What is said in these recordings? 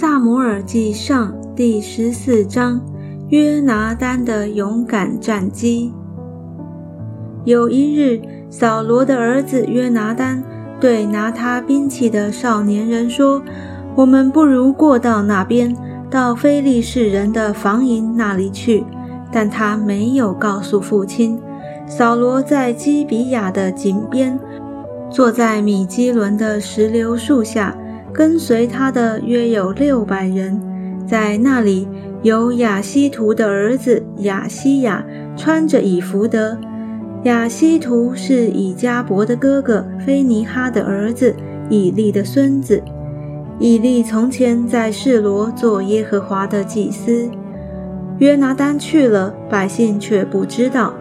萨摩尔记上第十四章约拿丹的勇敢战机。有一日，扫罗的儿子约拿丹对拿他兵器的少年人说：“我们不如过到那边，到非利士人的防营那里去。”但他没有告诉父亲。扫罗在基比亚的井边，坐在米基伦的石榴树下。跟随他的约有六百人，在那里有亚西图的儿子亚西亚，穿着以弗德。亚西图是以加伯的哥哥菲尼哈的儿子，以利的孙子。以利从前在示罗做耶和华的祭司。约拿丹去了，百姓却不知道。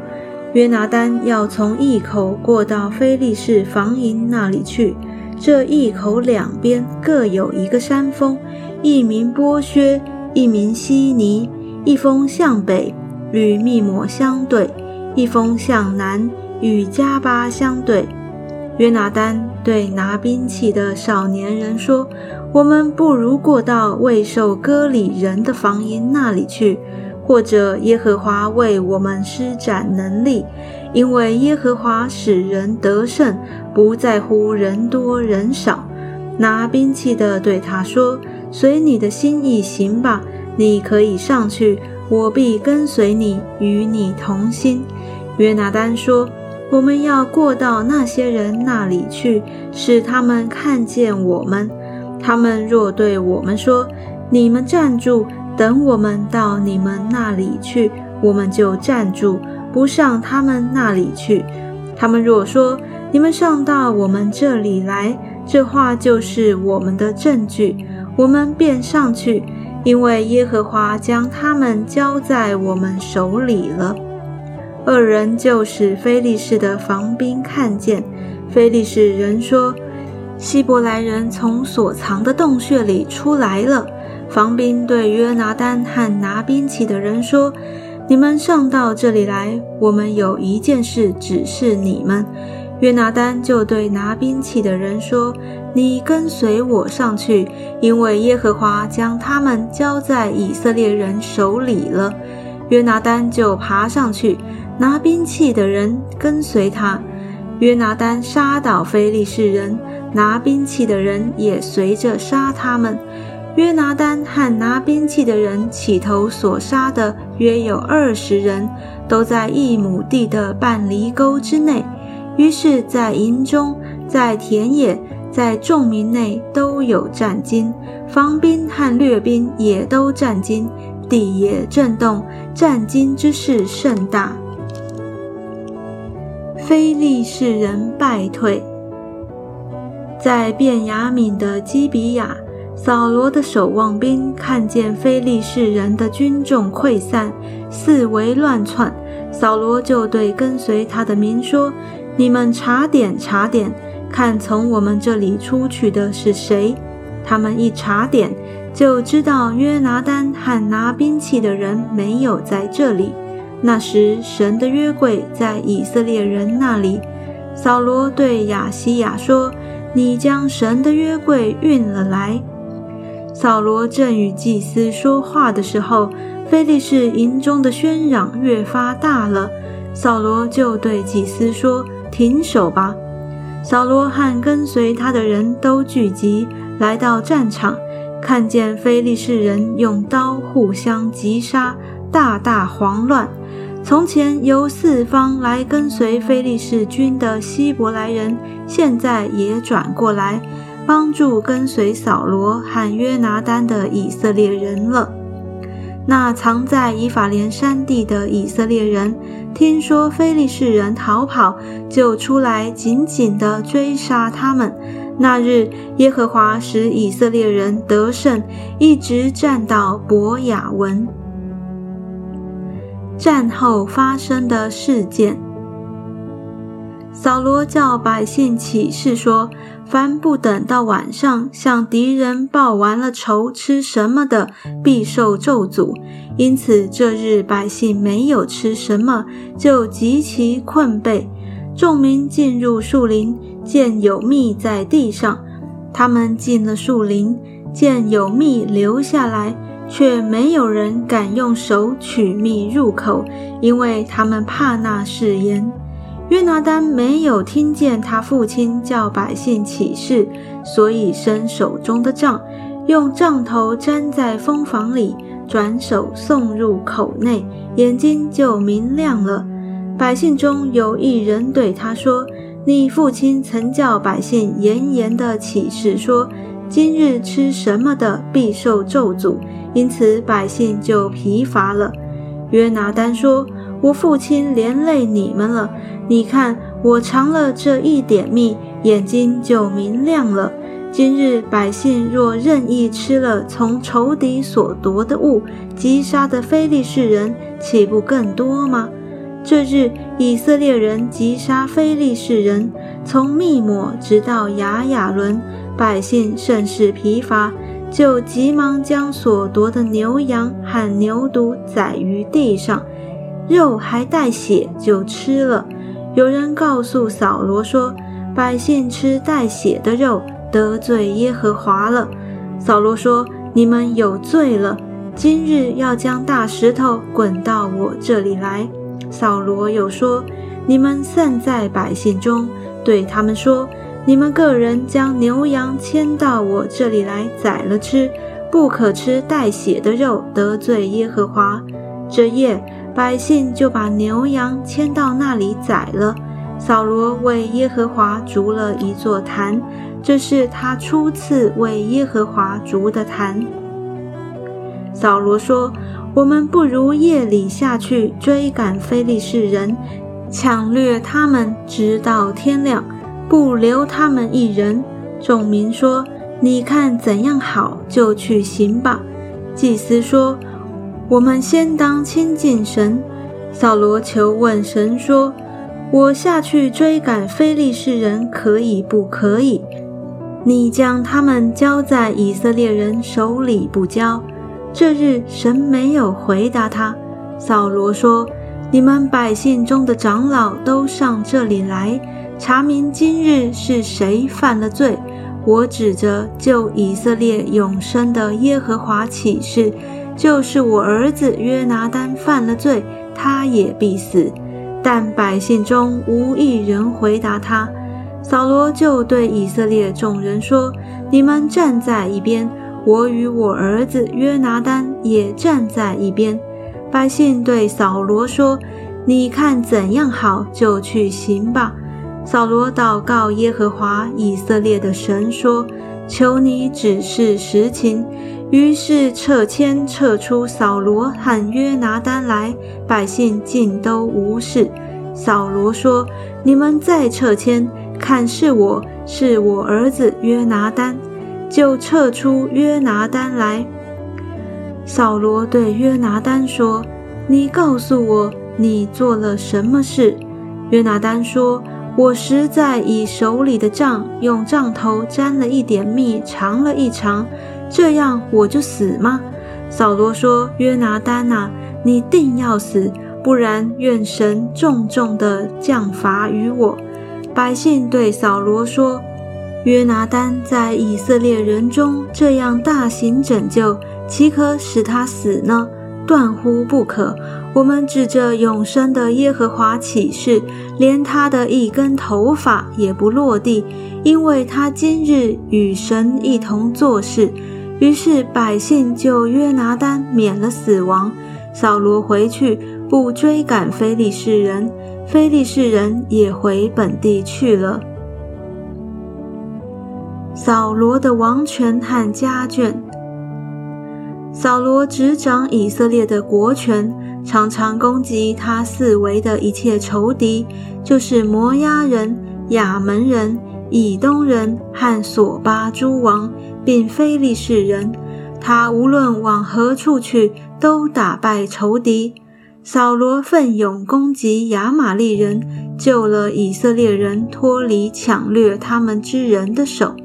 约拿丹要从一口过到非利士防营那里去。这一口两边各有一个山峰，一名波薛，一名西尼，一峰向北与密抹相对，一峰向南与加巴相对。约拿丹对拿兵器的少年人说：“我们不如过到未受割礼人的房营那里去，或者耶和华为我们施展能力。”因为耶和华使人得胜，不在乎人多人少。拿兵器的对他说：“随你的心意行吧，你可以上去，我必跟随你，与你同心。”约拿丹说：“我们要过到那些人那里去，使他们看见我们。他们若对我们说：‘你们站住，等我们到你们那里去’，我们就站住。”不上他们那里去。他们若说你们上到我们这里来，这话就是我们的证据，我们便上去，因为耶和华将他们交在我们手里了。二人就使非利士的防兵看见，非利士人说：希伯来人从所藏的洞穴里出来了。防兵对约拿丹和拿兵器的人说。你们上到这里来，我们有一件事指示你们。约拿丹就对拿兵器的人说：“你跟随我上去，因为耶和华将他们交在以色列人手里了。”约拿丹就爬上去，拿兵器的人跟随他。约拿丹杀倒非利士人，拿兵器的人也随着杀他们。约拿丹和拿兵器的人起头所杀的约有二十人，都在一亩地的半犁沟之内。于是，在营中，在田野，在众民内都有战惊，防兵和掠兵也都战惊，地也震动，战惊之势甚大。非利士人败退，在便雅悯的基比亚。扫罗的守望兵看见非利士人的军众溃散，四围乱窜，扫罗就对跟随他的民说：“你们查点查点，看从我们这里出去的是谁。”他们一查点，就知道约拿丹和拿兵器的人没有在这里。那时，神的约柜在以色列人那里。扫罗对亚西亚说：“你将神的约柜运了来。”扫罗正与祭司说话的时候，非利士营中的喧嚷越发大了。扫罗就对祭司说：“停手吧！”扫罗和跟随他的人都聚集来到战场，看见非利士人用刀互相击杀，大大慌乱。从前由四方来跟随非利士军的希伯来人，现在也转过来。帮助跟随扫罗和约拿丹的以色列人了。那藏在以法莲山地的以色列人，听说非利士人逃跑，就出来紧紧地追杀他们。那日，耶和华使以色列人得胜，一直战到伯雅文。战后发生的事件。扫罗叫百姓起誓说：“凡不等到晚上向敌人报完了仇，吃什么的，必受咒诅。”因此这日百姓没有吃什么，就极其困惫。众民进入树林，见有蜜在地上，他们进了树林，见有蜜留下来，却没有人敢用手取蜜入口，因为他们怕那誓言。约拿丹没有听见他父亲叫百姓起誓，所以伸手中的杖，用杖头粘在蜂房里，转手送入口内，眼睛就明亮了。百姓中有一人对他说：“你父亲曾叫百姓严严的起誓说，今日吃什么的必受咒诅，因此百姓就疲乏了。”约拿丹说：“我父亲连累你们了。”你看，我尝了这一点蜜，眼睛就明亮了。今日百姓若任意吃了从仇敌所夺的物，击杀的非利士人岂不更多吗？这日以色列人击杀非利士人，从密抹直到雅雅伦，百姓甚是疲乏，就急忙将所夺的牛羊和牛犊宰于地上，肉还带血就吃了。有人告诉扫罗说：“百姓吃带血的肉，得罪耶和华了。”扫罗说：“你们有罪了。今日要将大石头滚到我这里来。”扫罗又说：“你们散在百姓中，对他们说：你们个人将牛羊牵到我这里来宰了吃，不可吃带血的肉，得罪耶和华。”这夜。百姓就把牛羊牵到那里宰了。扫罗为耶和华筑了一座坛，这是他初次为耶和华筑的坛。扫罗说：“我们不如夜里下去追赶非利士人，抢掠他们，直到天亮，不留他们一人。”众民说：“你看怎样好，就去行吧。”祭司说。我们先当亲近神。扫罗求问神说：“我下去追赶非利士人，可以不可以？你将他们交在以色列人手里不交？”这日神没有回答他。扫罗说：“你们百姓中的长老都上这里来，查明今日是谁犯了罪。我指着救以色列永生的耶和华起誓。”就是我儿子约拿丹犯了罪，他也必死。但百姓中无一人回答他。扫罗就对以色列众人说：“你们站在一边，我与我儿子约拿丹也站在一边。”百姓对扫罗说：“你看怎样好，就去行吧。”扫罗祷告耶和华以色列的神说：“求你指示实情。”于是撤迁撤出扫罗和约拿丹来，百姓尽都无事。扫罗说：“你们再撤迁，看是我是我儿子约拿丹，就撤出约拿丹来。”扫罗对约拿丹说：“你告诉我，你做了什么事？”约拿丹说：“我实在以手里的杖，用杖头沾了一点蜜，尝了一尝。”这样我就死吗？扫罗说：“约拿丹呐，你定要死，不然愿神重重的降罚于我。”百姓对扫罗说：“约拿丹在以色列人中这样大行拯救，岂可使他死呢？断乎不可！我们指着永生的耶和华起誓，连他的一根头发也不落地，因为他今日与神一同做事。”于是百姓就约拿丹免了死亡。扫罗回去不追赶非利士人，非利士人也回本地去了。扫罗的王权和家眷。扫罗执掌以色列的国权，常常攻击他四围的一切仇敌，就是摩押人、亚门人。以东人和索巴诸王，并非利士人，他无论往何处去，都打败仇敌。扫罗奋勇攻击亚玛利人，救了以色列人脱离抢掠他们之人的手。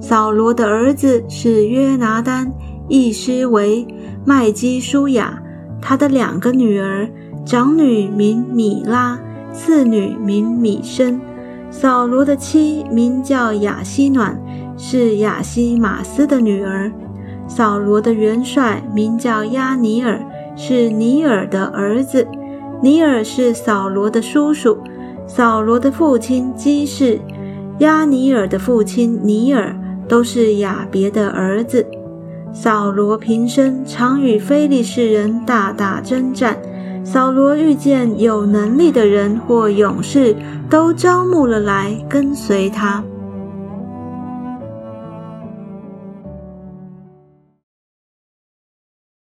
扫罗的儿子是约拿丹、义师为麦基舒雅，他的两个女儿，长女名米拉，次女名米申。扫罗的妻名叫雅西暖，是亚西马斯的女儿。扫罗的元帅名叫亚尼尔，是尼尔的儿子。尼尔是扫罗的叔叔。扫罗的父亲基士，亚尼尔的父亲尼尔，都是亚别的儿子。扫罗平生常与非利士人大打征战。扫罗遇见有能力的人或勇士，都招募了来跟随他。